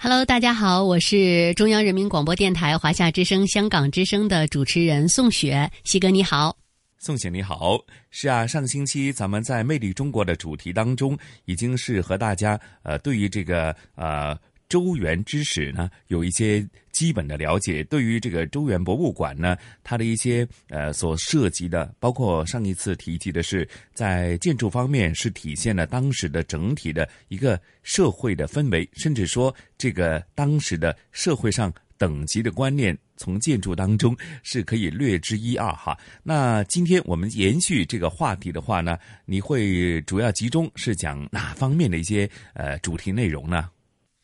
Hello，大家好，我是中央人民广播电台华夏之声、香港之声的主持人宋雪。西哥你好，宋雪你好。是啊，上星期咱们在《魅力中国》的主题当中，已经是和大家呃，对于这个呃。周原之史呢，有一些基本的了解。对于这个周原博物馆呢，它的一些呃所涉及的，包括上一次提及的是，在建筑方面是体现了当时的整体的一个社会的氛围，甚至说这个当时的社会上等级的观念，从建筑当中是可以略知一二哈。那今天我们延续这个话题的话呢，你会主要集中是讲哪方面的一些呃主题内容呢？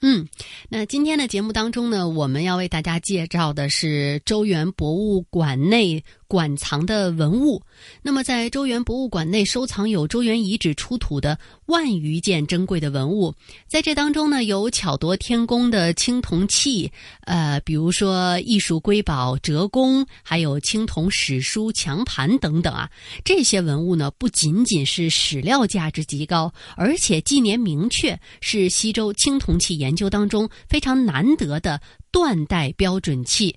嗯，那今天的节目当中呢，我们要为大家介绍的是周原博物馆内。馆藏的文物，那么在周原博物馆内收藏有周原遗址出土的万余件珍贵的文物，在这当中呢，有巧夺天工的青铜器，呃，比如说艺术瑰宝折弓，还有青铜史书墙盘等等啊。这些文物呢，不仅仅是史料价值极高，而且纪年明确，是西周青铜器研究当中非常难得的断代标准器。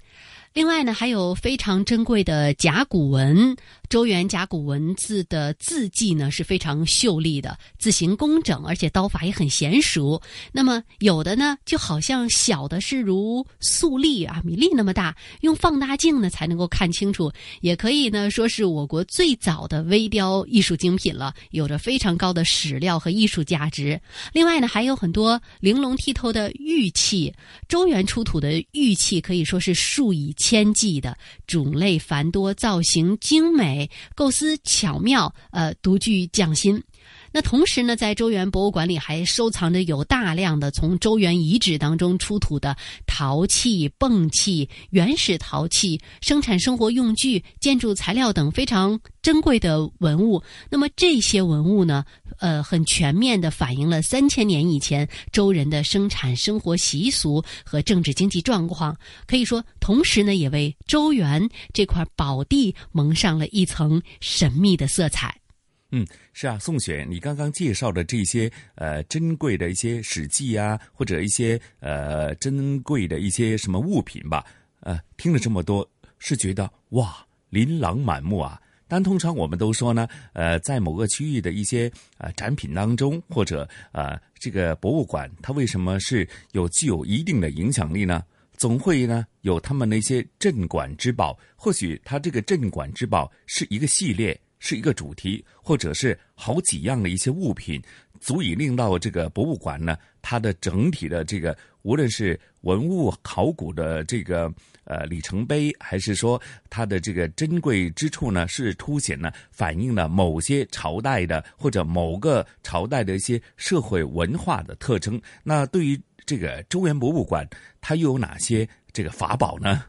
另外呢，还有非常珍贵的甲骨文。周原甲骨文字的字迹呢是非常秀丽的，字形工整，而且刀法也很娴熟。那么有的呢，就好像小的是如粟粒啊、米粒那么大，用放大镜呢才能够看清楚。也可以呢说是我国最早的微雕艺术精品了，有着非常高的史料和艺术价值。另外呢，还有很多玲珑剔透的玉器。周原出土的玉器可以说是数以千计的，种类繁多，造型精美。构思巧妙，呃，独具匠心。那同时呢，在周原博物馆里还收藏着有大量的从周原遗址当中出土的陶器、泵器、原始陶器、生产生活用具、建筑材料等非常珍贵的文物。那么这些文物呢，呃，很全面的反映了三千年以前周人的生产生活习俗和政治经济状况。可以说，同时呢，也为周原这块宝地蒙上了一层神秘的色彩。嗯，是啊，宋雪，你刚刚介绍的这些呃珍贵的一些史记啊，或者一些呃珍贵的一些什么物品吧，呃，听了这么多，是觉得哇，琳琅满目啊。但通常我们都说呢，呃，在某个区域的一些呃展品当中，或者呃这个博物馆，它为什么是有具有一定的影响力呢？总会呢有他们那些镇馆之宝，或许它这个镇馆之宝是一个系列。是一个主题，或者是好几样的一些物品，足以令到这个博物馆呢，它的整体的这个，无论是文物考古的这个呃里程碑，还是说它的这个珍贵之处呢，是凸显了、反映了某些朝代的或者某个朝代的一些社会文化的特征。那对于这个周原博物馆，它又有哪些这个法宝呢？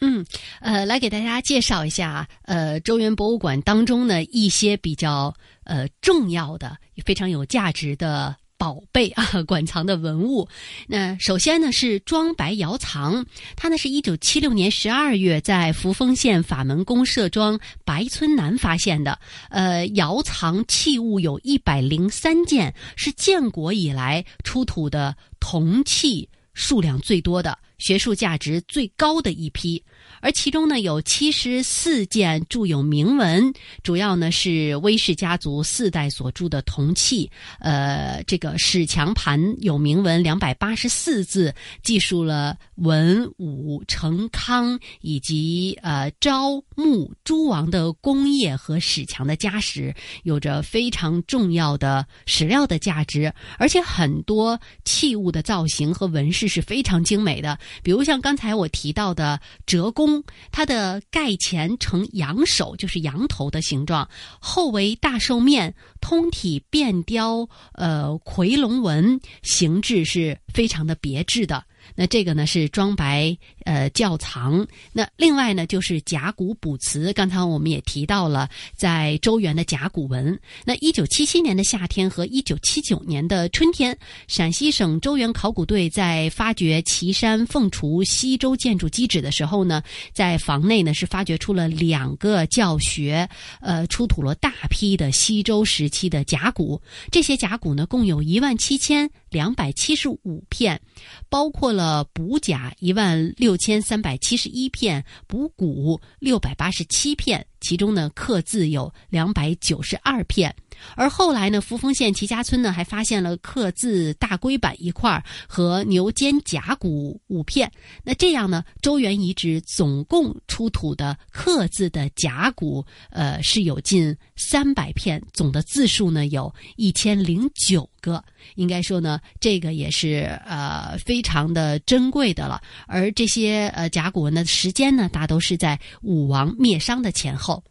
嗯，呃，来给大家介绍一下，呃，周原博物馆当中呢一些比较呃重要的、非常有价值的宝贝啊，馆藏的文物。那首先呢是庄白窑藏，它呢是一九七六年十二月在扶风县法门公社庄白村南发现的。呃，窑藏器物有一百零三件，是建国以来出土的铜器数量最多的。学术价值最高的一批。而其中呢，有七十四件铸有铭文，主要呢是威氏家族四代所铸的铜器。呃，这个史墙盘有铭文两百八十四字，记述了文武成康以及呃昭穆诸王的功业和史墙的家史，有着非常重要的史料的价值。而且很多器物的造型和纹饰是非常精美的，比如像刚才我提到的折弓。它的盖前呈羊首，就是羊头的形状，后为大兽面，通体变雕，呃，夔龙纹，形制是非常的别致的。那这个呢是庄白呃窖藏，那另外呢就是甲骨卜辞。刚才我们也提到了，在周原的甲骨文。那一九七七年的夏天和一九七九年的春天，陕西省周原考古队在发掘岐山凤雏西周建筑基址的时候呢，在房内呢是发掘出了两个教学，呃，出土了大批的西周时期的甲骨。这些甲骨呢，共有一万七千两百七十五片，包括。了补甲一万六千三百七十一片，补骨六百八十七片，其中呢刻字有两百九十二片。而后来呢，扶风县齐家村呢还发现了刻字大龟板一块和牛肩甲骨五片。那这样呢，周原遗址总共出土的刻字的甲骨，呃，是有近三百片，总的字数呢有一千零九个。应该说呢，这个也是呃非常的珍贵的了。而这些呃甲骨文的时间呢，大都是在武王灭商的前后。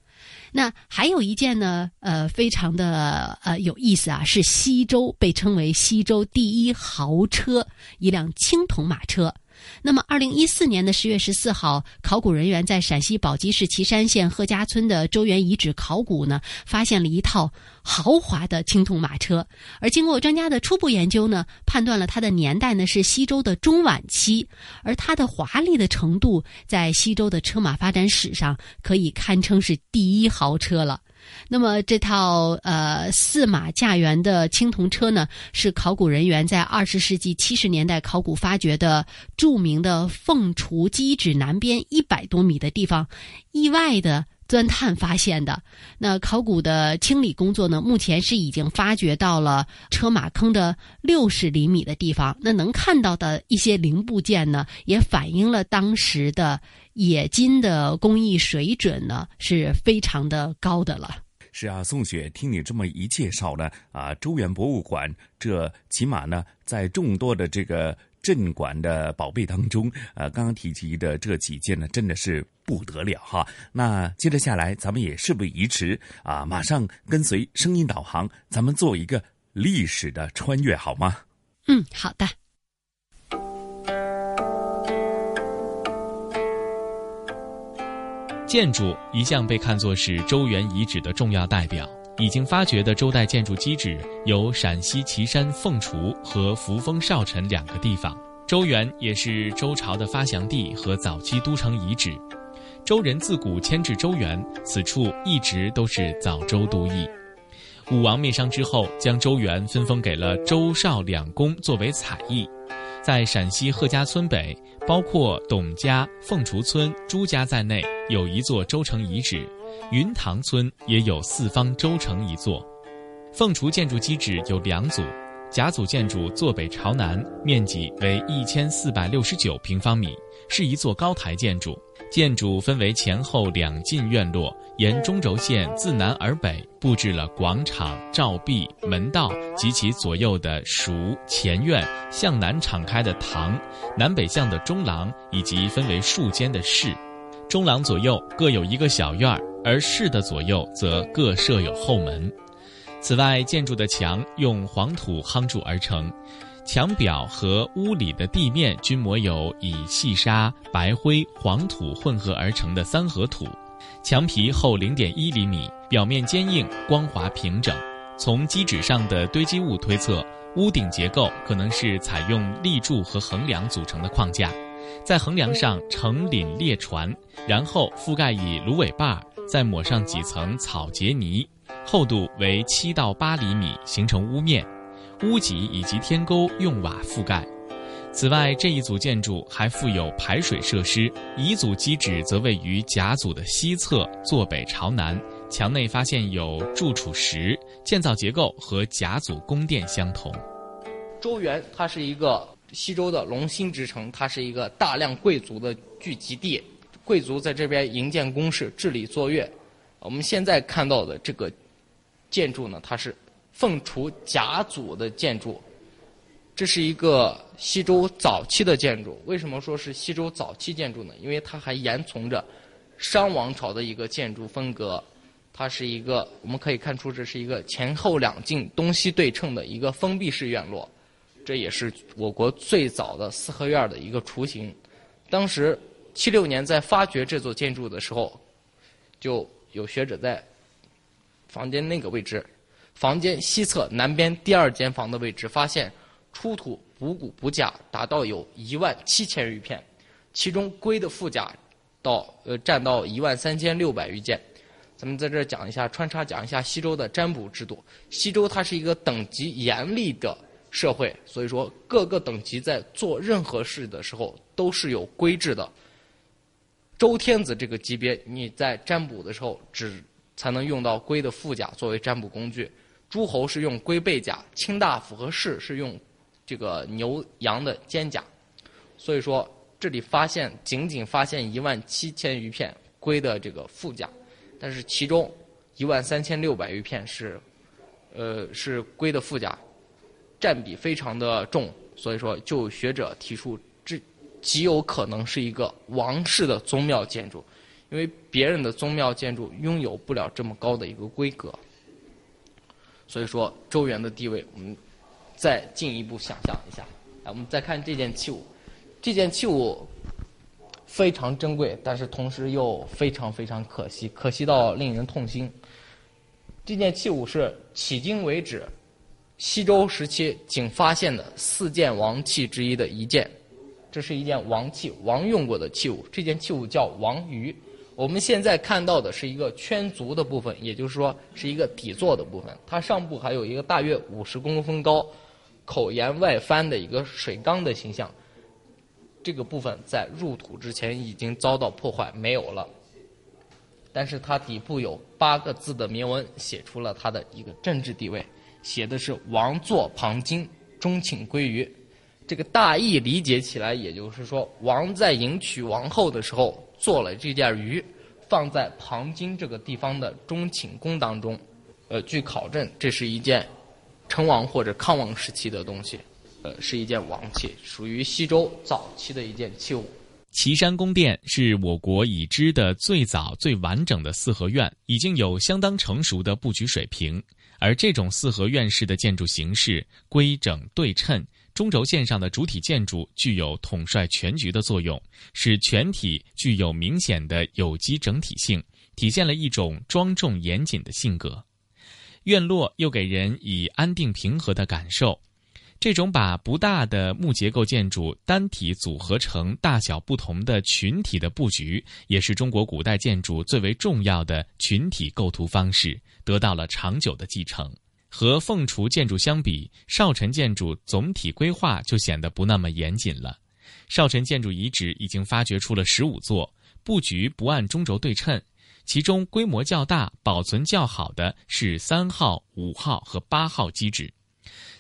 那还有一件呢，呃，非常的呃有意思啊，是西周被称为西周第一豪车，一辆青铜马车。那么，二零一四年的十月十四号，考古人员在陕西宝鸡市岐山县贺家村的周原遗址考古呢，发现了一套豪华的青铜马车。而经过专家的初步研究呢，判断了它的年代呢是西周的中晚期，而它的华丽的程度，在西周的车马发展史上可以堪称是第一豪车了。那么这套呃四马驾辕的青铜车呢，是考古人员在二十世纪七十年代考古发掘的著名的凤雏基址南边一百多米的地方，意外的钻探发现的。那考古的清理工作呢，目前是已经发掘到了车马坑的六十厘米的地方。那能看到的一些零部件呢，也反映了当时的。冶金的工艺水准呢是非常的高的了。是啊，宋雪，听你这么一介绍呢，啊，周原博物馆这起码呢，在众多的这个镇馆的宝贝当中，呃，刚刚提及的这几件呢，真的是不得了哈。那接着下来，咱们也事不宜迟啊，马上跟随声音导航，咱们做一个历史的穿越，好吗？嗯，好的。建筑一向被看作是周原遗址的重要代表。已经发掘的周代建筑基址有陕西岐山凤雏和扶风少城两个地方。周原也是周朝的发祥地和早期都城遗址。周人自古迁至周原，此处一直都是早周都邑。武王灭商之后，将周原分封给了周邵两公作为采邑。在陕西贺家村北，包括董家、凤雏村、朱家在内，有一座周城遗址；云塘村也有四方周城一座。凤雏建筑基址有两组，甲组建筑坐北朝南，面积为一千四百六十九平方米，是一座高台建筑。建筑分为前后两进院落，沿中轴线自南而北布置了广场、照壁、门道及其左右的塾、前院、向南敞开的堂、南北向的中廊，以及分为数间的室。中廊左右各有一个小院儿，而室的左右则各设有后门。此外，建筑的墙用黄土夯筑而成。墙表和屋里的地面均抹有以细沙、白灰、黄土混合而成的三合土，墙皮厚零点一厘米，表面坚硬、光滑、平整。从基址上的堆积物推测，屋顶结构可能是采用立柱和横梁组成的框架，在横梁上承廪列船，然后覆盖以芦苇瓣，再抹上几层草结泥，厚度为七到八厘米，形成屋面。屋脊以及天沟用瓦覆盖，此外，这一组建筑还附有排水设施。乙组基址则位于甲组的西侧，坐北朝南，墙内发现有柱础石，建造结构和甲组宫殿相同。周原它是一个西周的龙兴之城，它是一个大量贵族的聚集地，贵族在这边营建宫室、治理作乐。我们现在看到的这个建筑呢，它是凤雏甲组的建筑，这是一个西周早期的建筑。为什么说是西周早期建筑呢？因为它还沿从着商王朝的一个建筑风格，它是一个我们可以看出这是一个前后两进、东西对称的一个封闭式院落。这也是我国最早的四合院的一个雏形。当时七六年在发掘这座建筑的时候，就有学者在房间那个位置，房间西侧南边第二间房的位置，发现出土补骨补甲达到有一万七千余片，其中龟的腹甲到呃占到一万三千六百余件。咱们在这儿讲一下，穿插讲一下西周的占卜制度。西周它是一个等级严厉的。社会，所以说各个等级在做任何事的时候都是有规制的。周天子这个级别，你在占卜的时候只才能用到龟的腹甲作为占卜工具；诸侯是用龟背甲，卿大夫和士是用这个牛羊的肩甲。所以说，这里发现仅仅发现一万七千余片龟的这个腹甲，但是其中一万三千六百余片是，呃，是龟的腹甲。占比非常的重，所以说就学者提出，极有可能是一个王室的宗庙建筑，因为别人的宗庙建筑拥有不了这么高的一个规格。所以说周原的地位，我们再进一步想象一下。来，我们再看这件器物，这件器物非常珍贵，但是同时又非常非常可惜，可惜到令人痛心。这件器物是迄今为止。西周时期仅发现的四件王器之一的一件，这是一件王器，王用过的器物。这件器物叫王鱼。我们现在看到的是一个圈足的部分，也就是说是一个底座的部分。它上部还有一个大约五十公分高、口沿外翻的一个水缸的形象。这个部分在入土之前已经遭到破坏，没有了。但是它底部有八个字的铭文，写出了它的一个政治地位。写的是王坐旁金，钟请归于。这个大意理解起来，也就是说，王在迎娶王后的时候做了这件鱼，放在旁金这个地方的中寝宫当中。呃，据考证，这是一件成王或者康王时期的东西，呃，是一件王器，属于西周早期的一件器物。岐山宫殿是我国已知的最早、最完整的四合院，已经有相当成熟的布局水平。而这种四合院式的建筑形式规整对称，中轴线上的主体建筑具有统帅全局的作用，使全体具有明显的有机整体性，体现了一种庄重严谨的性格。院落又给人以安定平和的感受。这种把不大的木结构建筑单体组合成大小不同的群体的布局，也是中国古代建筑最为重要的群体构图方式。得到了长久的继承。和凤雏建筑相比，少陈建筑总体规划就显得不那么严谨了。少陈建筑遗址已经发掘出了十五座，布局不按中轴对称，其中规模较大、保存较好的是三号、五号和八号基址。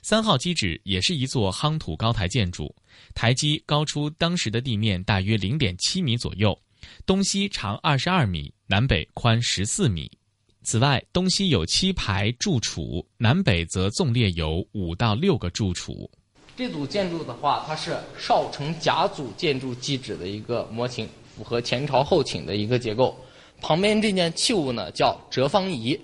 三号基址也是一座夯土高台建筑，台基高出当时的地面大约零点七米左右，东西长二十二米，南北宽十四米。此外，东西有七排柱础，南北则纵列有五到六个柱础。这组建筑的话，它是少城甲组建筑基址的一个模型，符合前朝后寝的一个结构。旁边这件器物呢，叫折方仪，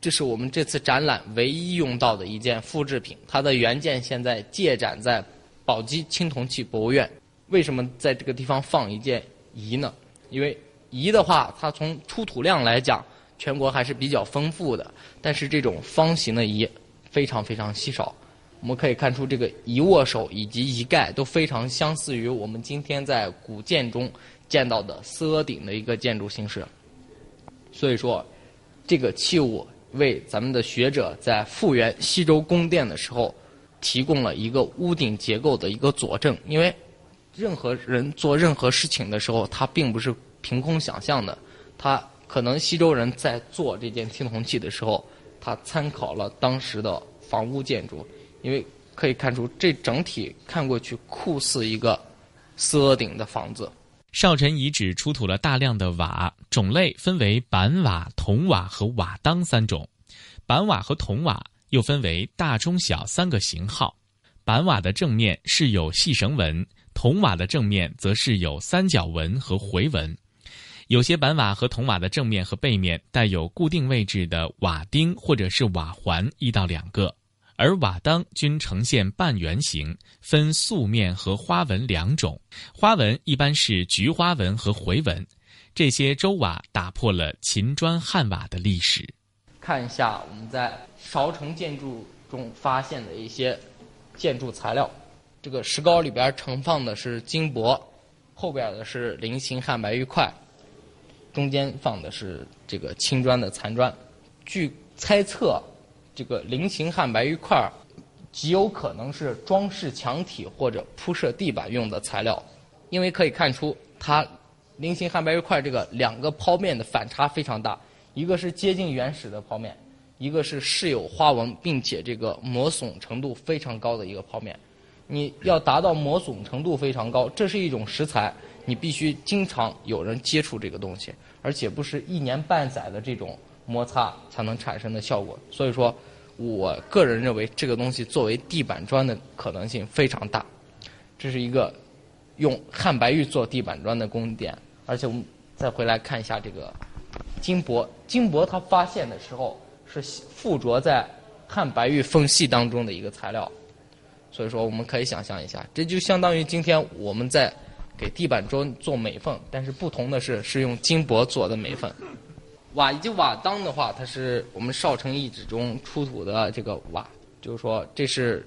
这是我们这次展览唯一用到的一件复制品。它的原件现在借展在宝鸡青铜器博物院。为什么在这个地方放一件仪呢？因为仪的话，它从出土量来讲。全国还是比较丰富的，但是这种方形的仪非常非常稀少。我们可以看出，这个仪握手以及仪盖都非常相似于我们今天在古建中见到的四阿顶的一个建筑形式。所以说，这个器物为咱们的学者在复原西周宫殿的时候提供了一个屋顶结构的一个佐证。因为任何人做任何事情的时候，他并不是凭空想象的，他可能西周人在做这件青铜器的时候，他参考了当时的房屋建筑，因为可以看出这整体看过去酷似一个四顶的房子。少陈遗址出土了大量的瓦，种类分为板瓦、铜瓦和瓦当三种。板瓦和铜瓦又分为大、中、小三个型号。板瓦的正面是有细绳纹，铜瓦的正面则是有三角纹和回纹。有些板瓦和铜瓦的正面和背面带有固定位置的瓦钉或者是瓦环一到两个。而瓦当均呈现半圆形，分素面和花纹两种。花纹一般是菊花纹和回纹。这些周瓦打破了秦砖汉瓦的历史。看一下我们在韶城建筑中发现的一些建筑材料，这个石膏里边盛放的是金箔，后边的是菱形汉白玉块，中间放的是这个青砖的残砖。据猜测。这个菱形汉白玉块极有可能是装饰墙体或者铺设地板用的材料，因为可以看出它菱形汉白玉块这个两个剖面的反差非常大，一个是接近原始的剖面，一个是饰有花纹并且这个磨损程度非常高的一个剖面。你要达到磨损程度非常高，这是一种石材，你必须经常有人接触这个东西，而且不是一年半载的这种摩擦才能产生的效果。所以说。我个人认为，这个东西作为地板砖的可能性非常大。这是一个用汉白玉做地板砖的宫殿，而且我们再回来看一下这个金箔。金箔它发现的时候是附着在汉白玉缝隙当中的一个材料，所以说我们可以想象一下，这就相当于今天我们在给地板砖做美缝，但是不同的是，是用金箔做的美缝。瓦以及瓦当的话，它是我们少城遗址中出土的这个瓦，就是说这是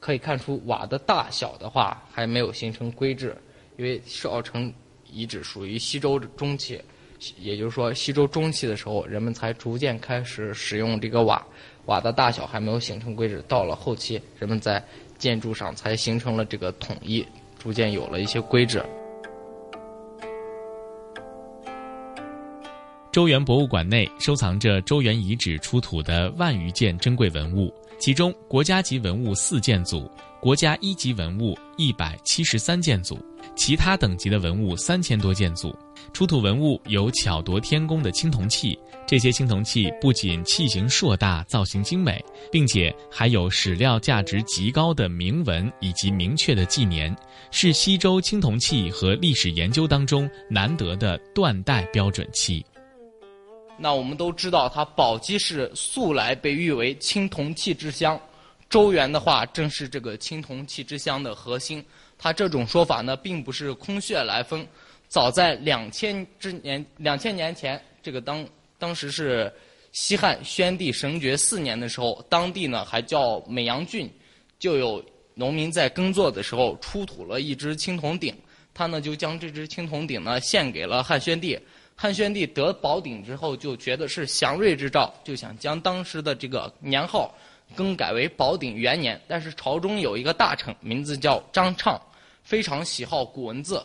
可以看出瓦的大小的话还没有形成规制，因为少城遗址属于西周中期，也就是说西周中期的时候，人们才逐渐开始使用这个瓦，瓦的大小还没有形成规制，到了后期，人们在建筑上才形成了这个统一，逐渐有了一些规制。周原博物馆内收藏着周原遗址出土的万余件珍贵文物，其中国家级文物四件组，国家一级文物一百七十三件组，其他等级的文物三千多件组。出土文物有巧夺天工的青铜器，这些青铜器不仅器型硕大、造型精美，并且还有史料价值极高的铭文以及明确的纪年，是西周青铜器和历史研究当中难得的断代标准器。那我们都知道，它宝鸡市素来被誉为青铜器之乡，周原的话正是这个青铜器之乡的核心。它这种说法呢，并不是空穴来风。早在两千之年，两千年前，这个当当时是西汉宣帝神爵四年的时候，当地呢还叫美阳郡，就有农民在耕作的时候出土了一只青铜鼎，他呢就将这只青铜鼎呢献给了汉宣帝。汉宣帝得宝鼎之后，就觉得是祥瑞之兆，就想将当时的这个年号更改为宝鼎元年。但是朝中有一个大臣，名字叫张畅，非常喜好古文字，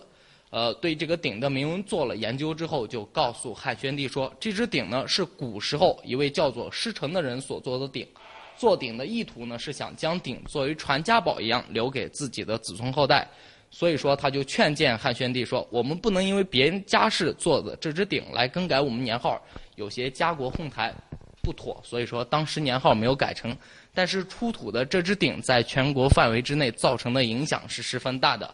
呃，对这个鼎的铭文做了研究之后，就告诉汉宣帝说，这只鼎呢是古时候一位叫做师承的人所做的鼎，做鼎的意图呢是想将鼎作为传家宝一样留给自己的子孙后代。所以说，他就劝谏汉宣帝说：“我们不能因为别人家世做的这只鼎来更改我们年号，有些家国哄抬，不妥。所以说，当时年号没有改成。但是出土的这只鼎在全国范围之内造成的影响是十分大的。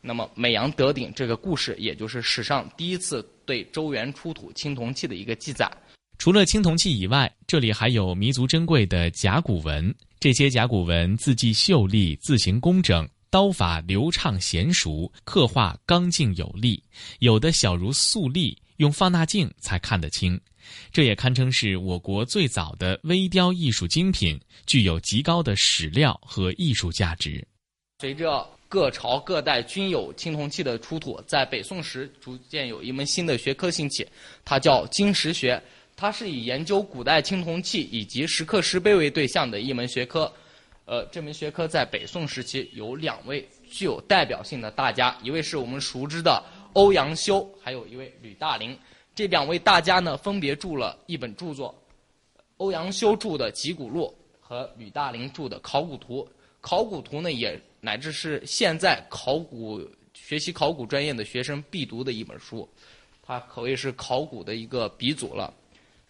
那么，美阳得鼎这个故事，也就是史上第一次对周原出土青铜器的一个记载。除了青铜器以外，这里还有弥足珍贵的甲骨文。这些甲骨文字迹秀丽，字形工整。”刀法流畅娴熟，刻画刚劲有力，有的小如素粒，用放大镜才看得清。这也堪称是我国最早的微雕艺术精品，具有极高的史料和艺术价值。随着各朝各代均有青铜器的出土，在北宋时逐渐有一门新的学科兴起，它叫金石学，它是以研究古代青铜器以及石刻石碑为对象的一门学科。呃，这门学科在北宋时期有两位具有代表性的大家，一位是我们熟知的欧阳修，还有一位吕大龄。这两位大家呢，分别著了一本著作，欧阳修著的《集古录》和吕大龄著的《考古图》。《考古图》呢，也乃至是现在考古学习考古专业的学生必读的一本书，它可谓是考古的一个鼻祖了。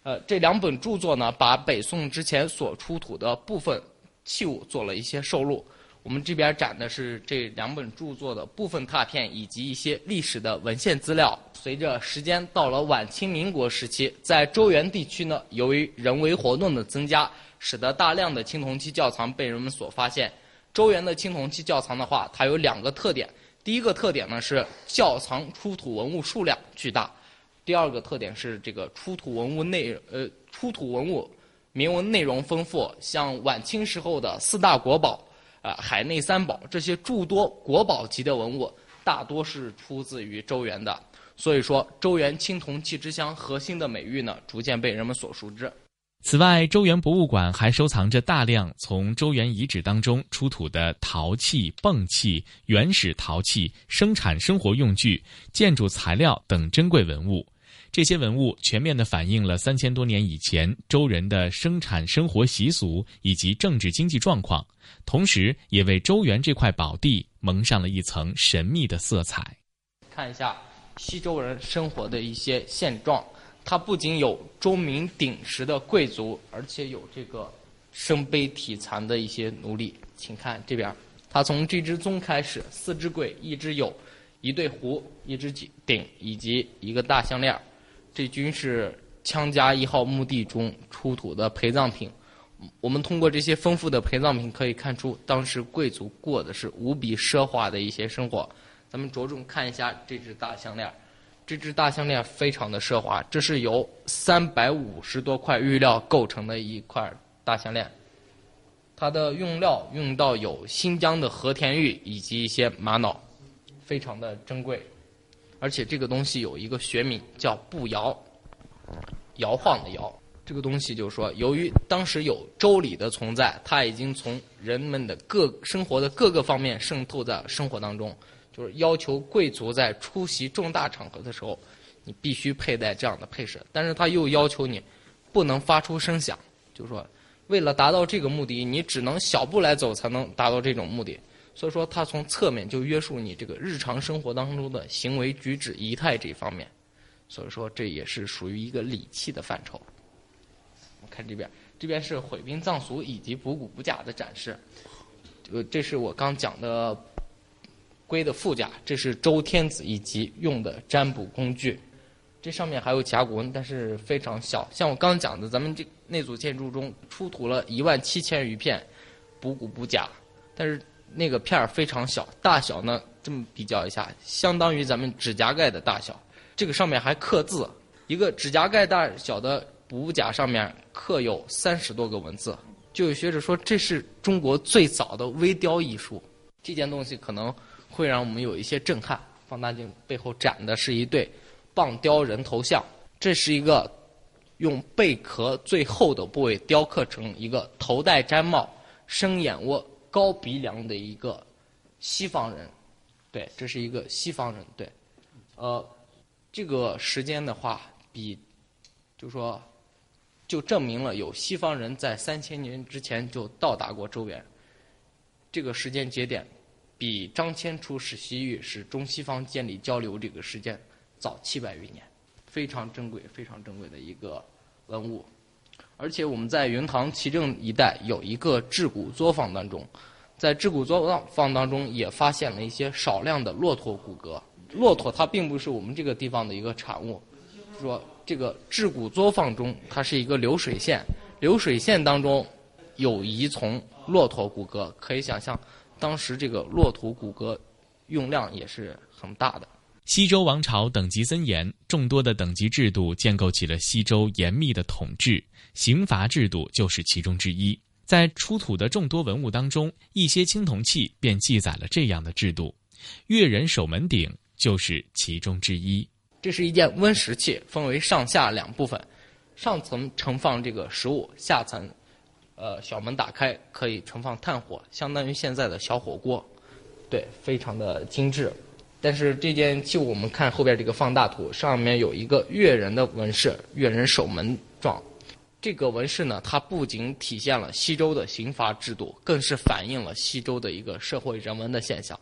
呃，这两本著作呢，把北宋之前所出土的部分器物做了一些收录。我们这边展的是这两本著作的部分拓片以及一些历史的文献资料。随着时间到了晚清民国时期，在周原地区呢，由于人为活动的增加，使得大量的青铜器窖藏被人们所发现。周原的青铜器窖藏的话，它有两个特点。第一个特点呢是窖藏出土文物数量巨大，第二个特点是这个出土文物内呃出土文物铭文内容丰富，像晚清时候的四大国宝啊海内三宝这些诸多国宝级的文物，大多是出自于周原的。所以说，周原青铜器之乡核心的美誉呢，逐渐被人们所熟知。此外，周原博物馆还收藏着大量从周原遗址当中出土的陶器、泵器、原始陶器、生产生活用具、建筑材料等珍贵文物。这些文物全面地反映了三千多年以前周人的生产生活习俗以及政治经济状况，同时也为周原这块宝地蒙上了一层神秘的色彩。看一下。西周人生活的一些现状，它不仅有钟鸣鼎食的贵族，而且有这个身背体残的一些奴隶。请看这边，它从这只鬃开始，四只簋，一只有一对壶，一只鼎，以及一个大项链。这均是羌家一号墓地中出土的陪葬品。我们通过这些丰富的陪葬品可以看出，当时贵族过的是无比奢华的一些生活。咱们着重看一下这只大项链，这只大项链非常的奢华，这是由三百五十多块玉料构成的一块大项链，它的用料用到有新疆的和田玉以及一些玛瑙，非常的珍贵，而且这个东西有一个学名叫步摇，摇晃的摇。这个东西就是说，由于当时有周礼的存在，它已经从人们的各生活的各个方面渗透在生活当中。就是要求贵族在出席重大场合的时候，你必须佩戴这样的配饰。但是他又要求你不能发出声响，就是说，为了达到这个目的，你只能小步来走才能达到这种目的。所以说，他从侧面就约束你这个日常生活当中的行为举止仪态这方面。所以说，这也是属于一个礼器的范畴。我看这边，这边是毁兵葬俗以及补古补甲的展示。呃，这是我刚讲的。龟的腹甲，这是周天子以及用的占卜工具。这上面还有甲骨文，但是非常小。像我刚讲的，咱们这那组建筑中出土了一万七千余片补骨补甲，但是那个片儿非常小，大小呢这么比较一下，相当于咱们指甲盖的大小。这个上面还刻字，一个指甲盖大小的补甲上面刻有三十多个文字。就有学者说，这是中国最早的微雕艺术。这件东西可能。会让我们有一些震撼。放大镜背后展的是一对棒雕人头像，这是一个用贝壳最厚的部位雕刻成一个头戴毡帽、深眼窝、高鼻梁的一个西方人。对，这是一个西方人。对，呃，这个时间的话，比就说就证明了有西方人在三千年之前就到达过周原。这个时间节点。比张骞出使西域，使中西方建立交流这个时间早七百余年，非常珍贵、非常珍贵的一个文物。而且我们在云堂齐镇一带有一个制骨作坊当中，在制骨作坊当中也发现了一些少量的骆驼骨骼。骆驼它并不是我们这个地方的一个产物，说这个制骨作坊中它是一个流水线，流水线当中有遗从骆驼骨骼，可以想象。当时这个骆驼骨骼用量也是很大的。西周王朝等级森严，众多的等级制度建构起了西周严密的统治，刑罚制度就是其中之一。在出土的众多文物当中，一些青铜器便记载了这样的制度，越人守门鼎就是其中之一。这是一件温食器，分为上下两部分，上层盛放这个食物，下层。呃，小门打开可以盛放炭火，相当于现在的小火锅，对，非常的精致。但是这件器物，我们看后边这个放大图，上面有一个越人的纹饰，越人守门状。这个纹饰呢，它不仅体现了西周的刑罚制度，更是反映了西周的一个社会人文的现象。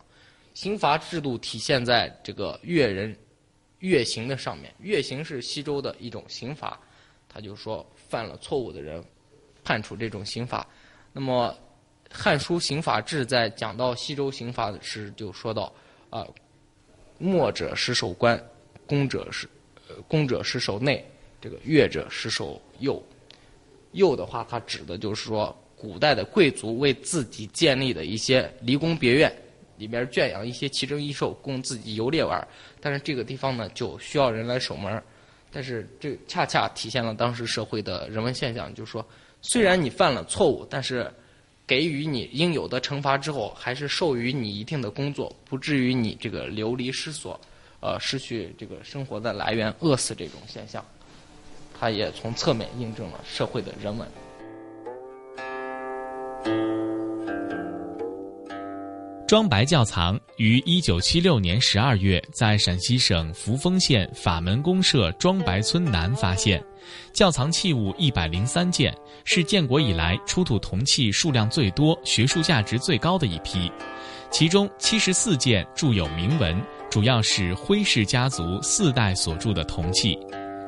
刑罚制度体现在这个越人越刑的上面，越刑是西周的一种刑罚，他就说犯了错误的人判处这种刑罚。那么《汉书刑法志》在讲到西周刑法时就说到啊。墨者是守官，公者是，呃，公者是守内，这个乐者是守右。右的话，它指的就是说，古代的贵族为自己建立的一些离宫别院，里边圈养一些奇珍异兽，供自己游猎玩。但是这个地方呢，就需要人来守门。但是这恰恰体现了当时社会的人文现象，就是说，虽然你犯了错误，但是。给予你应有的惩罚之后，还是授予你一定的工作，不至于你这个流离失所，呃，失去这个生活的来源，饿死这种现象，它也从侧面印证了社会的人文。庄白窖藏于一九七六年十二月在陕西省扶风县法门公社庄白村南发现，窖藏器物一百零三件，是建国以来出土铜器数量最多、学术价值最高的一批。其中七十四件铸有铭文，主要是徽氏家族四代所铸的铜器。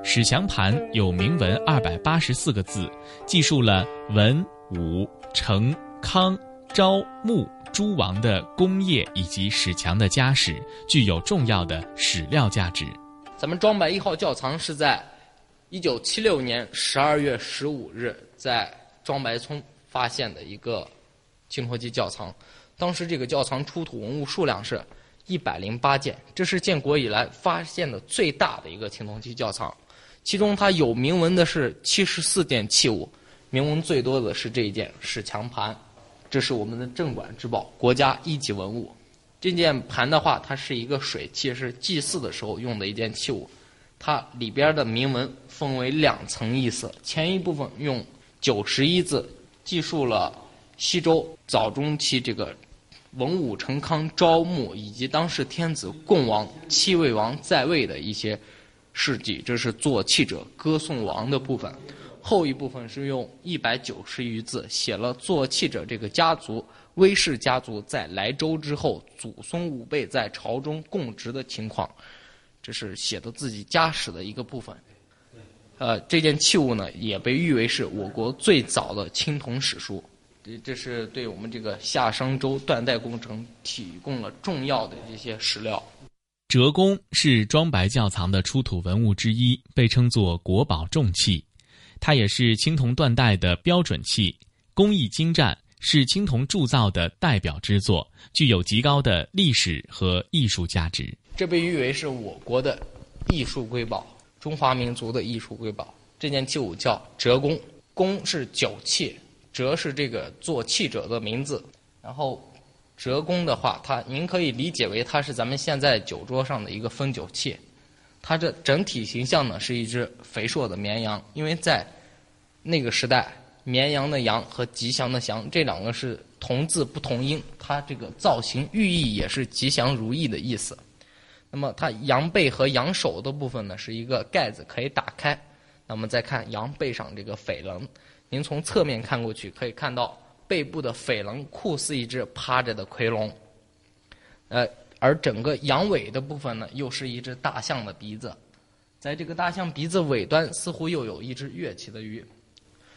史墙盘有铭文二百八十四个字，记述了文、武、成、康、昭、穆。诸王的功业以及史强的家史，具有重要的史料价值。咱们庄白一号窖藏是在一九七六年十二月十五日在庄白村发现的一个青铜器窖藏。当时这个窖藏出土文物数量是一百零八件，这是建国以来发现的最大的一个青铜器窖藏。其中它有铭文的是七十四件器物，铭文最多的是这一件史强盘。这是我们的镇馆之宝，国家一级文物。这件盘的话，它是一个水器，是祭祀的时候用的一件器物。它里边的铭文分为两层意思，前一部分用九十一字记述了西周早中期这个文武成康、昭穆以及当时天子共王、七位王在位的一些事迹，这是做器者歌颂王的部分。后一部分是用一百九十余字写了做器者这个家族威氏家族在莱州之后，祖孙五辈在朝中供职的情况，这是写的自己家史的一个部分。呃，这件器物呢，也被誉为是我国最早的青铜史书，这这是对我们这个夏商周断代工程提供了重要的这些史料。折弓是庄白窖藏的出土文物之一，被称作国宝重器。它也是青铜断代的标准器，工艺精湛，是青铜铸造的代表之作，具有极高的历史和艺术价值。这被誉为是我国的艺术瑰宝，中华民族的艺术瑰宝。这件器物叫折弓，弓是酒器，折是这个做器者的名字。然后，折弓的话，它您可以理解为它是咱们现在酒桌上的一个分酒器。它这整体形象呢是一只肥硕的绵羊，因为在那个时代，绵羊的羊和吉祥的祥这两个是同字不同音，它这个造型寓意也是吉祥如意的意思。那么它羊背和羊首的部分呢是一个盖子可以打开。那么再看羊背上这个翡棱，您从侧面看过去可以看到背部的翡棱酷似一只趴着的夔龙，呃。而整个羊尾的部分呢，又是一只大象的鼻子，在这个大象鼻子尾端，似乎又有一只跃起的鱼。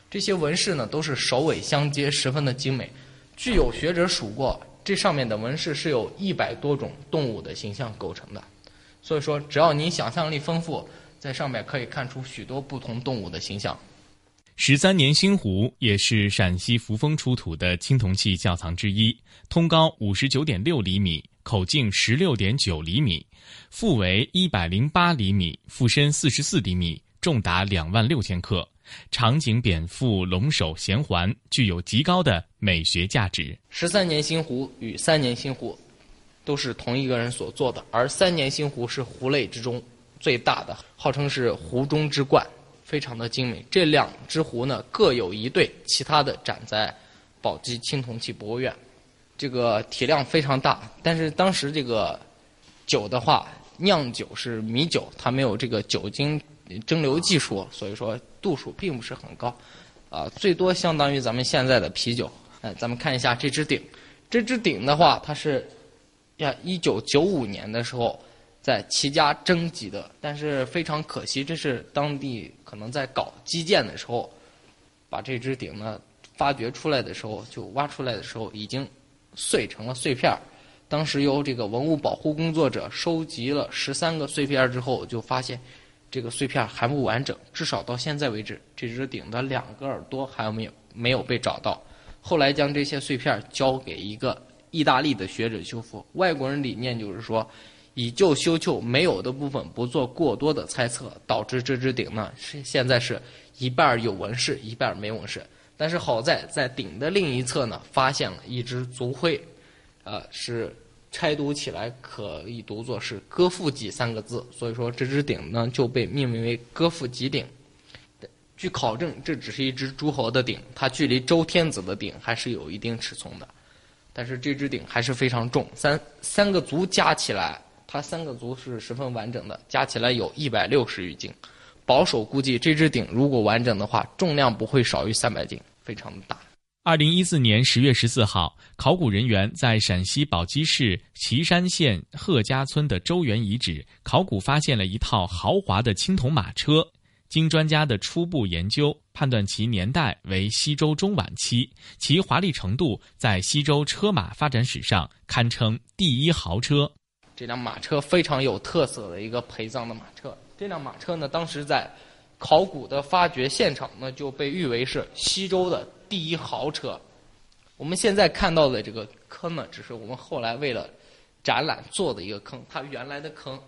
这些纹饰呢，都是首尾相接，十分的精美。据有学者数过，这上面的纹饰是有一百多种动物的形象构成的。所以说，只要您想象力丰富，在上面可以看出许多不同动物的形象。十三年星壶也是陕西扶风出土的青铜器窖藏之一，通高五十九点六厘米。口径十六点九厘米，腹围一百零八厘米，腹深四十四厘米，重达两万六千克。长颈扁腹龙首衔环，具有极高的美学价值。十三年新壶与三年新壶都是同一个人所做的，而三年新壶是壶类之中最大的，号称是壶中之冠。非常的精美。这两只壶呢各有一对，其他的展在宝鸡青铜器博物院。这个体量非常大，但是当时这个酒的话，酿酒是米酒，它没有这个酒精蒸馏技术，所以说度数并不是很高，啊，最多相当于咱们现在的啤酒。哎，咱们看一下这只鼎，这只鼎的话，它是呀，一九九五年的时候在齐家征集的，但是非常可惜，这是当地可能在搞基建的时候，把这只鼎呢发掘出来的时候，就挖出来的时候已经。碎成了碎片儿，当时由这个文物保护工作者收集了十三个碎片之后，就发现这个碎片还不完整，至少到现在为止，这只鼎的两个耳朵还没有没有被找到。后来将这些碎片交给一个意大利的学者修复。外国人理念就是说，以旧修旧，没有的部分不做过多的猜测，导致这只鼎呢是现在是一半有纹饰，一半没纹饰。但是好在，在鼎的另一侧呢，发现了一只足徽，呃，是拆读起来可以读作是“歌赋脊”三个字，所以说这只鼎呢就被命名为“歌赋脊鼎”。据考证，这只是一只诸侯的鼎，它距离周天子的鼎还是有一定尺寸的。但是这只鼎还是非常重，三三个族加起来，它三个族是十分完整的，加起来有一百六十余斤。保守估计，这只鼎如果完整的话，重量不会少于三百斤，非常的大。二零一四年十月十四号，考古人员在陕西宝鸡市岐山县贺家村的周原遗址考古发现了一套豪华的青铜马车。经专家的初步研究，判断其年代为西周中晚期，其华丽程度在西周车马发展史上堪称第一豪车。这辆马车非常有特色的一个陪葬的马车。这辆马车呢，当时在考古的发掘现场呢，就被誉为是西周的第一豪车。我们现在看到的这个坑呢，只是我们后来为了展览做的一个坑。它原来的坑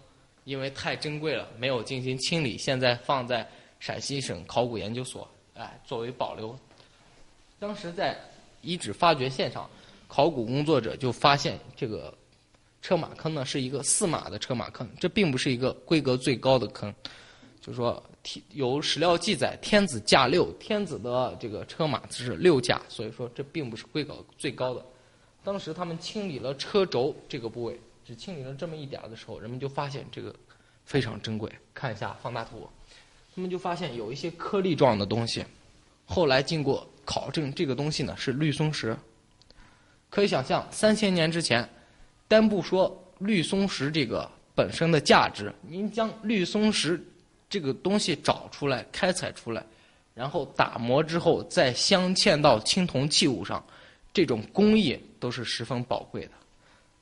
因为太珍贵了，没有进行清理，现在放在陕西省考古研究所，哎，作为保留。当时在遗址发掘现场，考古工作者就发现这个。车马坑呢是一个四马的车马坑，这并不是一个规格最高的坑，就是说有史料记载天子驾六，天子的这个车马是六驾，所以说这并不是规格最高的。当时他们清理了车轴这个部位，只清理了这么一点的时候，人们就发现这个非常珍贵。看一下放大图，他们就发现有一些颗粒状的东西。后来经过考证，这个东西呢是绿松石。可以想象，三千年之前。单不说绿松石这个本身的价值，您将绿松石这个东西找出来、开采出来，然后打磨之后再镶嵌到青铜器物上，这种工艺都是十分宝贵的。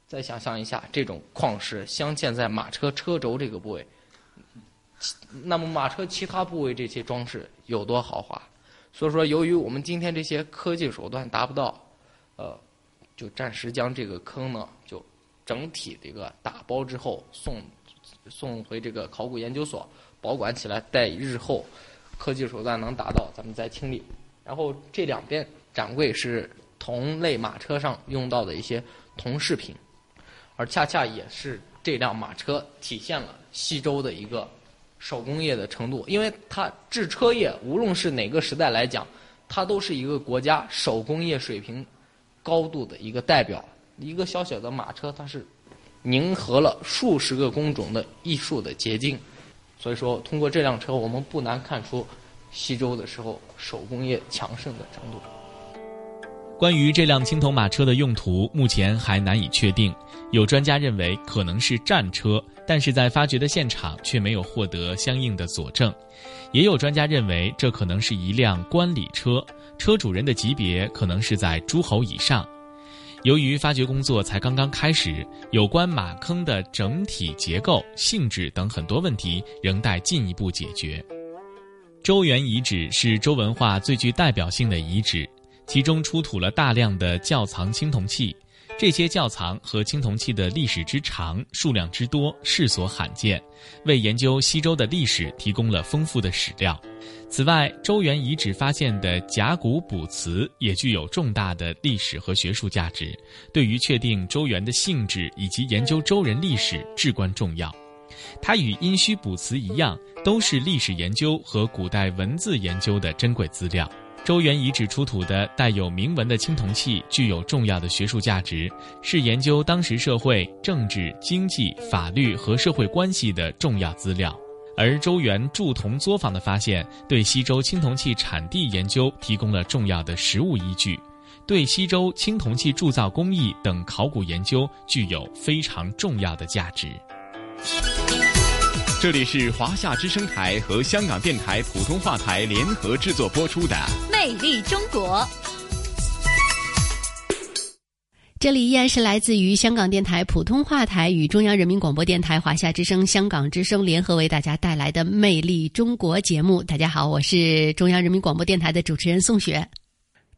再想象一下，这种矿石镶嵌在马车车轴这个部位，那么马车其他部位这些装饰有多豪华？所以说，由于我们今天这些科技手段达不到，呃，就暂时将这个坑呢就。整体这个打包之后送送回这个考古研究所保管起来，待日后科技手段能达到，咱们再清理。然后这两边展柜是同类马车上用到的一些铜饰品，而恰恰也是这辆马车体现了西周的一个手工业的程度，因为它制车业无论是哪个时代来讲，它都是一个国家手工业水平高度的一个代表。一个小小的马车，它是凝合了数十个工种的艺术的结晶，所以说通过这辆车，我们不难看出西周的时候手工业强盛的程度。关于这辆青铜马车的用途，目前还难以确定。有专家认为可能是战车，但是在发掘的现场却没有获得相应的佐证。也有专家认为这可能是一辆官礼车，车主人的级别可能是在诸侯以上。由于发掘工作才刚刚开始，有关马坑的整体结构、性质等很多问题仍待进一步解决。周原遗址是周文化最具代表性的遗址，其中出土了大量的窖藏青铜器，这些窖藏和青铜器的历史之长、数量之多，世所罕见，为研究西周的历史提供了丰富的史料。此外，周原遗址发现的甲骨卜辞也具有重大的历史和学术价值，对于确定周原的性质以及研究周人历史至关重要。它与殷墟卜辞一样，都是历史研究和古代文字研究的珍贵资料。周原遗址出土的带有铭文的青铜器具有重要的学术价值，是研究当时社会、政治、经济、法律和社会关系的重要资料。而周原铸铜作坊的发现，对西周青铜器产地研究提供了重要的实物依据，对西周青铜器铸造工艺等考古研究具有非常重要的价值。这里是华夏之声台和香港电台普通话台联合制作播出的《魅力中国》。这里依然是来自于香港电台普通话台与中央人民广播电台华夏之声、香港之声联合为大家带来的《魅力中国》节目。大家好，我是中央人民广播电台的主持人宋雪。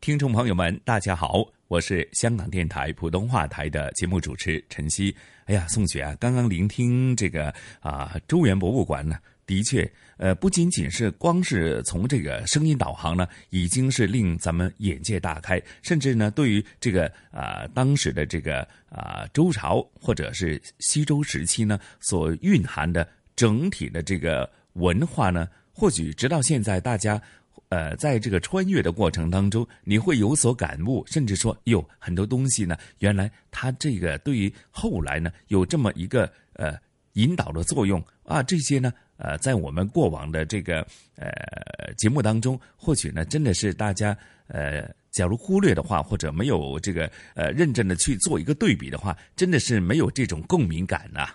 听众朋友们，大家好，我是香港电台普通话台的节目主持陈曦。哎呀，宋雪啊，刚刚聆听这个啊，周原博物馆呢，的确，呃，不仅仅是光是从这个声音导航呢，已经是令咱们眼界大开，甚至呢，对于这个啊当时的这个啊周朝或者是西周时期呢，所蕴含的整体的这个文化呢，或许直到现在大家。呃，在这个穿越的过程当中，你会有所感悟，甚至说，哟，很多东西呢，原来它这个对于后来呢，有这么一个呃引导的作用啊。这些呢，呃，在我们过往的这个呃节目当中，或许呢，真的是大家呃，假如忽略的话，或者没有这个呃认真的去做一个对比的话，真的是没有这种共鸣感呐。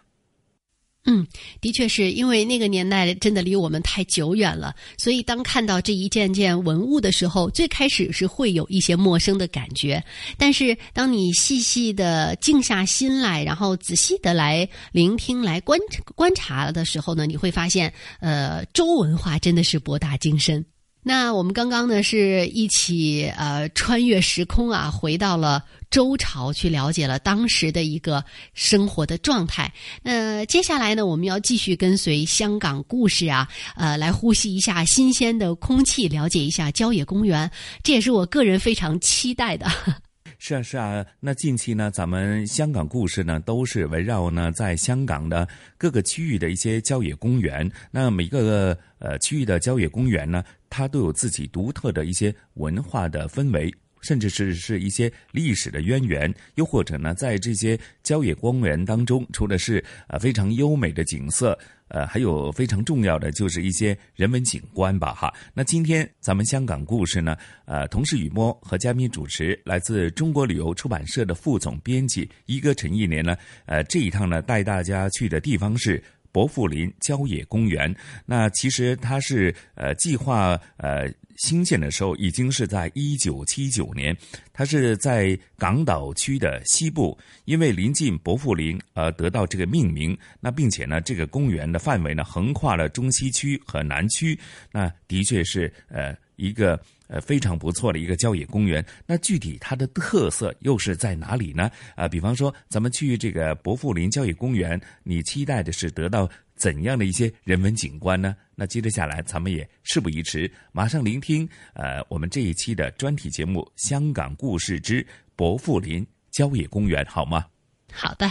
嗯，的确是因为那个年代真的离我们太久远了，所以当看到这一件件文物的时候，最开始是会有一些陌生的感觉。但是当你细细的静下心来，然后仔细的来聆听、来观观察的时候呢，你会发现，呃，周文化真的是博大精深。那我们刚刚呢是一起呃穿越时空啊，回到了周朝去了解了当时的一个生活的状态。那接下来呢，我们要继续跟随香港故事啊，呃，来呼吸一下新鲜的空气，了解一下郊野公园。这也是我个人非常期待的。是啊，是啊。那近期呢，咱们香港故事呢，都是围绕呢在香港的各个区域的一些郊野公园。那每个呃区域的郊野公园呢，它都有自己独特的一些文化的氛围，甚至是是一些历史的渊源。又或者呢，在这些郊野公园当中，除了是呃非常优美的景色。呃，还有非常重要的就是一些人文景观吧，哈。那今天咱们香港故事呢，呃，同事雨墨和嘉宾主持，来自中国旅游出版社的副总编辑一哥陈一年呢，呃，这一趟呢带大家去的地方是伯富林郊野公园。那其实它是呃计划呃。兴建的时候已经是在一九七九年，它是在港岛区的西部，因为临近伯富林而得到这个命名。那并且呢，这个公园的范围呢横跨了中西区和南区，那的确是呃一个呃非常不错的一个郊野公园。那具体它的特色又是在哪里呢？啊，比方说咱们去这个伯富林郊野公园，你期待的是得到。怎样的一些人文景观呢？那接着下来，咱们也事不宜迟，马上聆听呃我们这一期的专题节目《香港故事之伯富林郊野公园》，好吗？好的。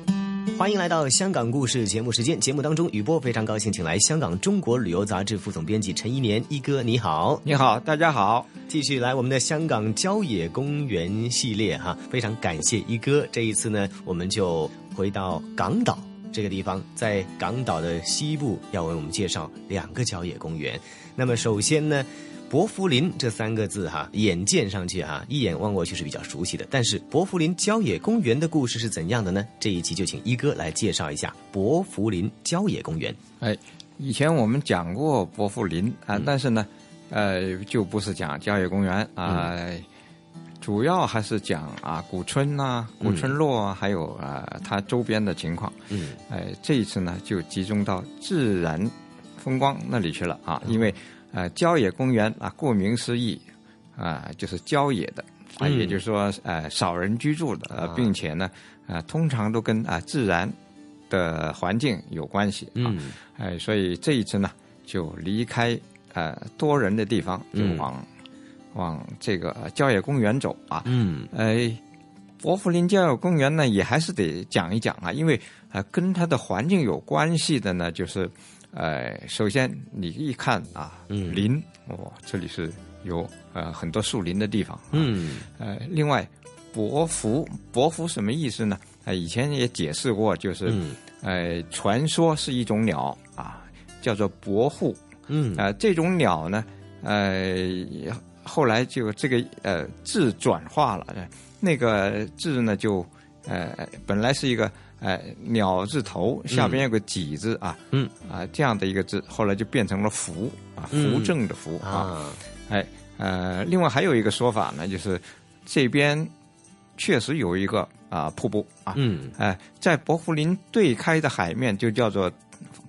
欢迎来到香港故事节目时间。节目当中，雨波非常高兴，请来香港中国旅游杂志副总编辑陈一年一哥，你好，你好，大家好，继续来我们的香港郊野公园系列哈，非常感谢一哥。这一次呢，我们就回到港岛这个地方，在港岛的西部，要为我们介绍两个郊野公园。那么首先呢。伯福林这三个字哈，眼见上去哈，一眼望过去是比较熟悉的。但是伯福林郊野公园的故事是怎样的呢？这一集就请一哥来介绍一下伯福林郊野公园。哎，以前我们讲过伯福林啊，但是呢，呃，就不是讲郊野公园啊，主要还是讲啊古村呐、古村落啊，还有啊它周边的情况。嗯，哎，这一次呢就集中到自然风光那里去了啊，因为。呃，郊野公园啊，顾名思义，啊，就是郊野的，啊，也就是说呃少人居住的，呃并且呢啊通常都跟啊自然的环境有关系啊，哎，所以这一次呢就离开呃多人的地方，就往往这个郊野公园走啊，嗯。哎。伯福林郊野公园呢，也还是得讲一讲啊，因为呃，跟它的环境有关系的呢，就是，呃，首先你一看啊，嗯。林哦，这里是有呃很多树林的地方，啊嗯。呃，另外伯福伯福什么意思呢？呃，以前也解释过，就是、嗯。呃，传说是一种鸟啊，叫做伯户，嗯。呃，这种鸟呢，呃，后来就这个呃字转化了，呃那个字呢就呃本来是一个呃鸟字头，下边有个几字啊，嗯。啊这样的一个字，后来就变成了福啊，嗯。扶正的扶啊，啊。哎呃，另外还有一个说法呢，就是这边确实有一个啊瀑布啊，嗯。哎、在伯福林对开的海面就叫做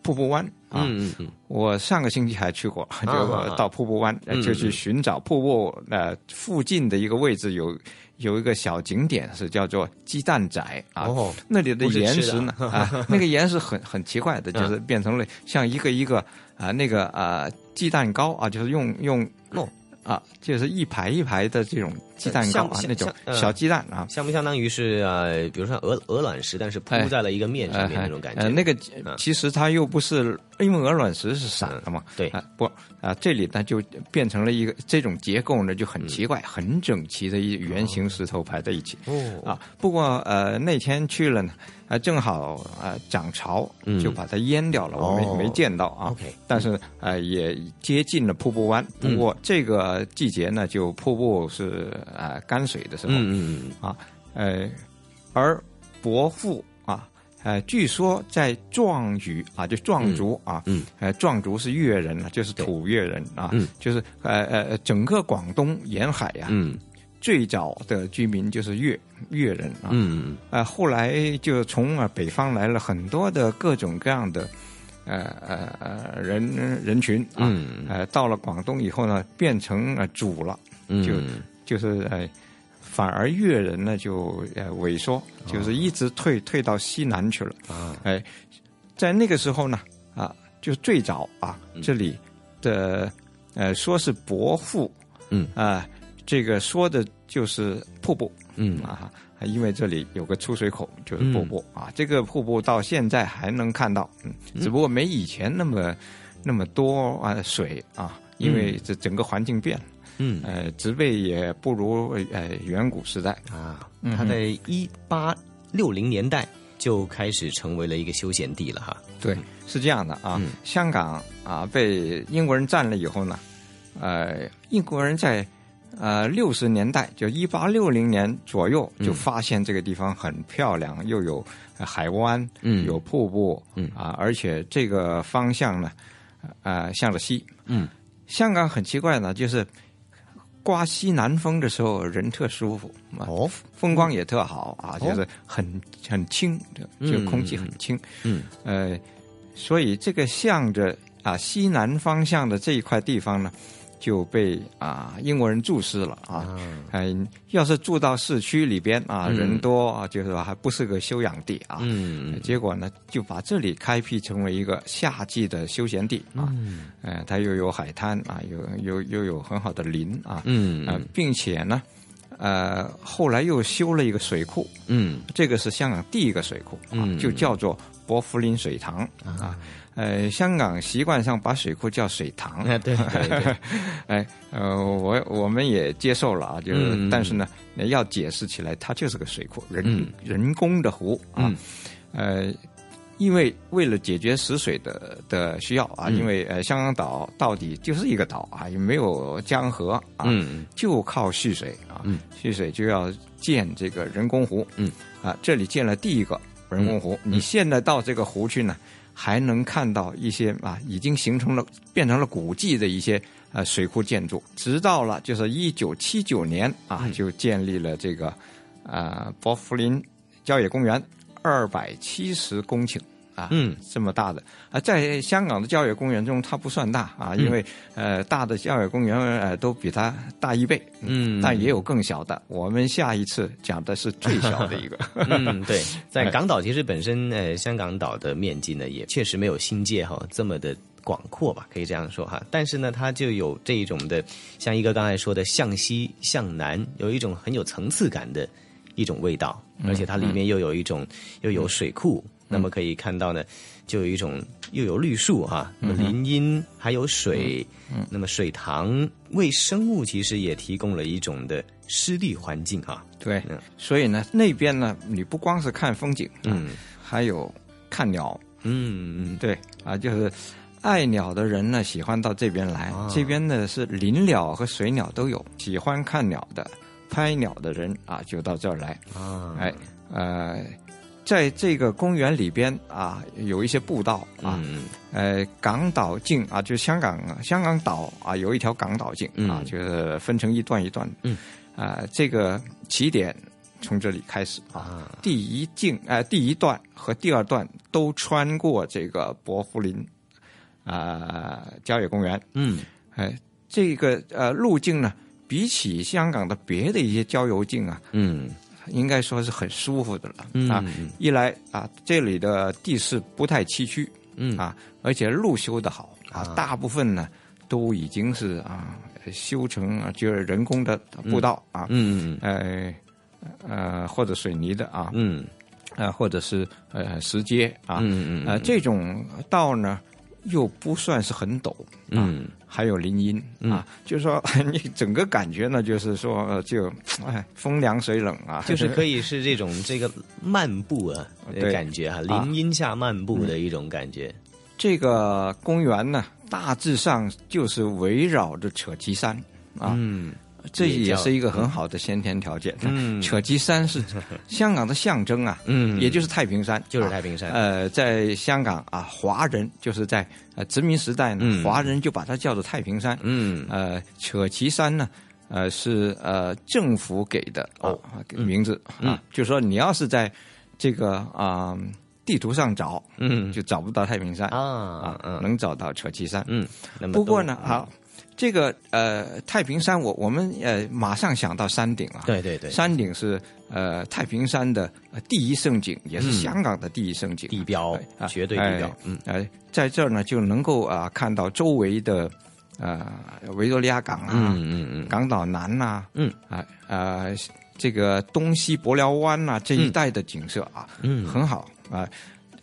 瀑布湾啊，嗯嗯嗯。我上个星期还去过，就啊到瀑布湾，就去寻找瀑布呃附近的一个位置有有一个小景点是叫做鸡蛋仔啊，哦那里的岩石呢啊，那个岩石很很奇怪的，就是变成了像一个一个啊那个啊鸡蛋糕啊，就是用用哦啊，就是一排一排的这种鸡蛋糕啊那种小鸡蛋啊，相不相当于是呃，比如说鹅鹅卵石，但是铺哎在了一个面上面那种感觉？呃，那个嗯其实它又不是，因为鹅卵石是散的嘛。对啊，不啊，这里呢就变成了一个这种结构呢就很奇怪，很整齐的一圆形石头排在一起。哦啊，不过呃那天去了呢，呃正好呃涨潮，嗯。就把它淹掉了，我没、哦没见到啊。OK 但是呃也接近了瀑布湾，不嗯。过这个季节呢就瀑布是呃干水的时候。嗯嗯啊，呃，而伯父啊，呃，据说在壮语啊，就壮族啊，嗯，呃，壮族是越人啊，就是土越人啊，嗯，就是呃呃，整个广东沿海呀、嗯最早的居民就是越越人啊，嗯。呃，后来就从啊北方来了很多的各种各样的。呃呃呃，人人群啊，嗯。呃，到了广东以后呢，变成呃主了，嗯，就就是呃，反而越人呢就呃萎缩，就是一直退退到西南去了。啊。哎，在那个时候呢，啊，就最早啊，嗯。这里的呃说是伯父，嗯。啊，这个说的就是瀑布嗯啊，因为这里有个出水口，就是瀑布、啊。这个瀑布到现在还能看到，嗯，只不过没以前那么那么多啊水啊，因为这整个环境变了。嗯呃，植被也不如呃远古时代。啊，嗯它在一八六零年代就开始成为了一个休闲地了哈。对，是这样的啊。嗯香港啊被英国人占了以后呢，呃，英国人在呃六十年代，就一八六零年左右嗯。就发现这个地方很漂亮，又有呃海湾，嗯。有瀑布，嗯。啊，而且这个方向呢，呃，向着西。嗯，香港很奇怪呢，就是刮西南风的时候人特舒服啊，哦，风光也特好啊，哦。就是很很清，就就空气很轻。嗯。呃，所以这个向着啊西南方向的这一块地方呢，就被啊英国人注视了啊。嗯、要是住到市区里边啊，嗯人多啊，就是说还不是个休养地啊。嗯结果呢，就把这里开辟成为一个夏季的休闲地啊。嗯呃，它又有海滩啊，有有又有很好的林啊。嗯啊，并且呢，呃，后来又修了一个水库，嗯。这个是香港第一个水库啊，嗯。就叫做伯福林水塘啊。呃，香港习惯上把水库叫水塘，哎对对对，哎，呃，我我们也接受了啊，就是，嗯但是呢，要解释起来，它就是个水库，人、嗯。人工的湖啊，呃，因为为了解决食水的的需要啊，嗯。因为呃，香港岛到底就是一个岛啊，也没有江河啊，嗯。就靠蓄水啊，嗯。蓄水就要建这个人工湖，嗯。啊，这里建了第一个人工湖，你现在到这个湖去呢，还能看到一些啊，已经形成了变成了古迹的一些呃水库建筑，直到了就是一九七九年啊，就建立了这个呃伯福林郊野公园二百七十公顷啊，嗯，这么大的。啊，在香港的郊野公园中，它不算大啊，因为呃，大的郊野公园呃都比它大一倍，嗯但也有更小的。我们下一次讲的是最小的一个，嗯，对，在哎。港岛其实本身呃，香港岛的面积呢也确实没有新界哈这么的广阔吧，可以这样说哈。但是呢，它就有这一种的，像一个刚才说的向西向南，有一种很有层次感的一种味道，而且它里面又有一种、又有水库，那么可以看到呢，就有一种又有绿树哈，那么林荫还有水，那么水塘为生物其实也提供了一种的湿地环境哈。对嗯，所以呢，那边呢，你不光是看风景，嗯。还有看鸟，嗯嗯。对啊，就是爱鸟的人呢，喜欢到这边来。啊。这边呢是林鸟和水鸟都有，喜欢看鸟的、拍鸟的人啊，就到这儿来。啊，哎，呃，在这个公园里边啊，有一些步道啊，嗯呃，港岛径啊，就是香港香港岛啊，有一条港岛径啊，嗯就是分成一段一段。嗯，啊、这个起点从这里开始啊。啊第一径，呃，第一段和第二段都穿过这个伯福林啊、郊野公园。嗯哎，这个呃路径呢，比起香港的别的一些郊游径啊，嗯应该说是很舒服的了、嗯啊。一来啊，这里的地势不太崎岖嗯。啊，而且路修得好啊啊，大部分呢都已经是啊修成啊就是人工的步道啊，嗯嗯。呃呃或者水泥的啊，嗯。呃或者是呃石阶啊，嗯嗯。呃这种道呢又不算是很陡啊。嗯还有林荫啊，就是说 你整个感觉呢，就是说呃就哎风凉水冷啊，就是可以是这种这个漫步啊 的感觉哈，林荫下漫步的一种感觉。这个公园呢，大致上就是围绕着扯旗山啊，嗯这也是一个很好的先天条件。嗯。扯旗山是 香港的象征啊，嗯。也就是太平山，就是啊太平山。呃，在香港啊，华人就是在呃殖民时代呢，嗯。华人就把它叫做太平山。嗯。呃，扯旗山呢，呃是呃政府给的哦。啊名字嗯。啊，就说你要是在这个啊、地图上找，嗯。就找不到太平山啊嗯。能找到扯旗山。嗯，那么不过呢，好，这个呃太平山我我们呃马上想到山顶啊，对对对，山顶是呃太平山的呃第一胜景，也是嗯香港的第一胜景。地标绝对地标哎，嗯。呃，在这儿呢就能够啊、看到周围的呃维多利亚港啊，嗯嗯嗯。港岛南呐、嗯。啊呃这个东西伯辽湾呐、这一带的景色啊，嗯。很好啊、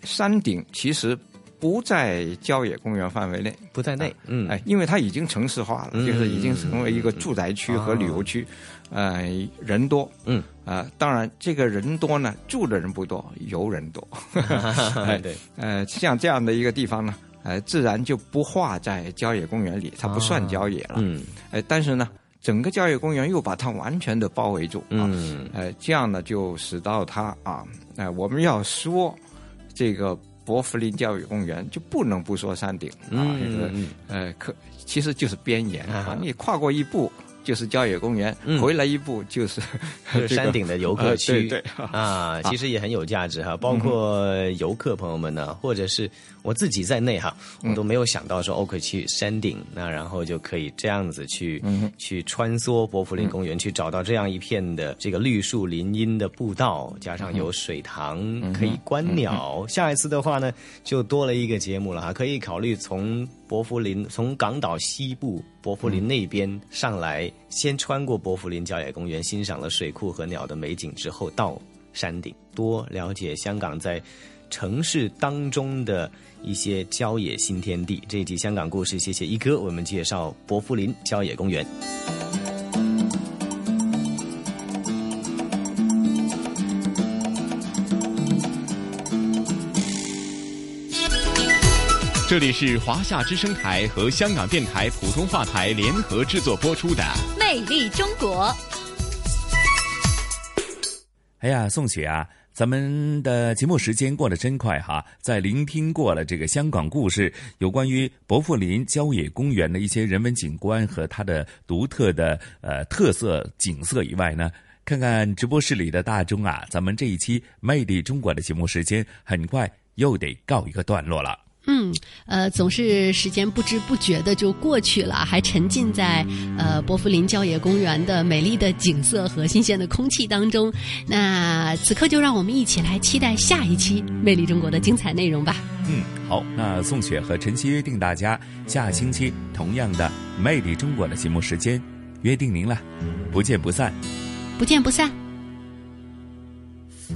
山顶其实不在郊野公园范围内，不在内，嗯。哎，因为它已经城市化了，嗯就是已经成为一个住宅区和旅游区，呃，人多，嗯。啊、当然这个人多呢，住的人不多，游人多，哎对，呃，像这样的一个地方呢，呃，自然就不划在郊野公园里，它不算郊野了，嗯。哎，但是呢，整个郊野公园又把它完全的包围住，啊，嗯。呃，这样呢，就使到它啊，呃，我们要说这个伯福林教育公园，就不能不说山顶啊，嗯这个嗯呃，可其实就是边沿啊。啊，你跨过一步就是郊野公园，嗯。回来一步就是 这个山顶的游客呃区，对对。啊，其实也很有价值哈。包括游客朋友们呢，或者是我自己在内哈，我都没有想到说哦，可以去山顶，那然后就可以这样子去去穿梭伯福林公园，去找到这样一片的这个绿树林荫的步道，加上有水塘可以观鸟。下一次的话呢，就多了一个节目了哈，可以考虑从伯福林从港岛西部伯福林那边上来，先穿过伯福林郊野公园，欣赏了水库和鸟的美景之后，到山顶多了解香港在城市当中的一些郊野新天地。这一集香港故事，谢谢一哥为我们介绍伯福林郊野公园。这里是华夏之声台和香港电台普通话台联合制作播出的《魅力中国。哎呀，宋雪啊，咱们的节目时间过得真快哈！在聆听过了这个香港故事，有关于伯福林郊野公园的一些人文景观和它的独特的呃特色景色以外呢，看看直播室里的大钟啊，咱们这一期《魅力中国》的节目时间很快又得告一个段落了。嗯，呃，总是时间不知不觉的就过去了，还沉浸在呃波福林郊野公园的美丽的景色和新鲜的空气当中。那此刻就让我们一起来期待下一期《魅力中国》的精彩内容吧。嗯，好，那宋雪和晨曦约定大家下星期同样的《魅力中国》的节目时间，约定您了，不见不散，不见不散。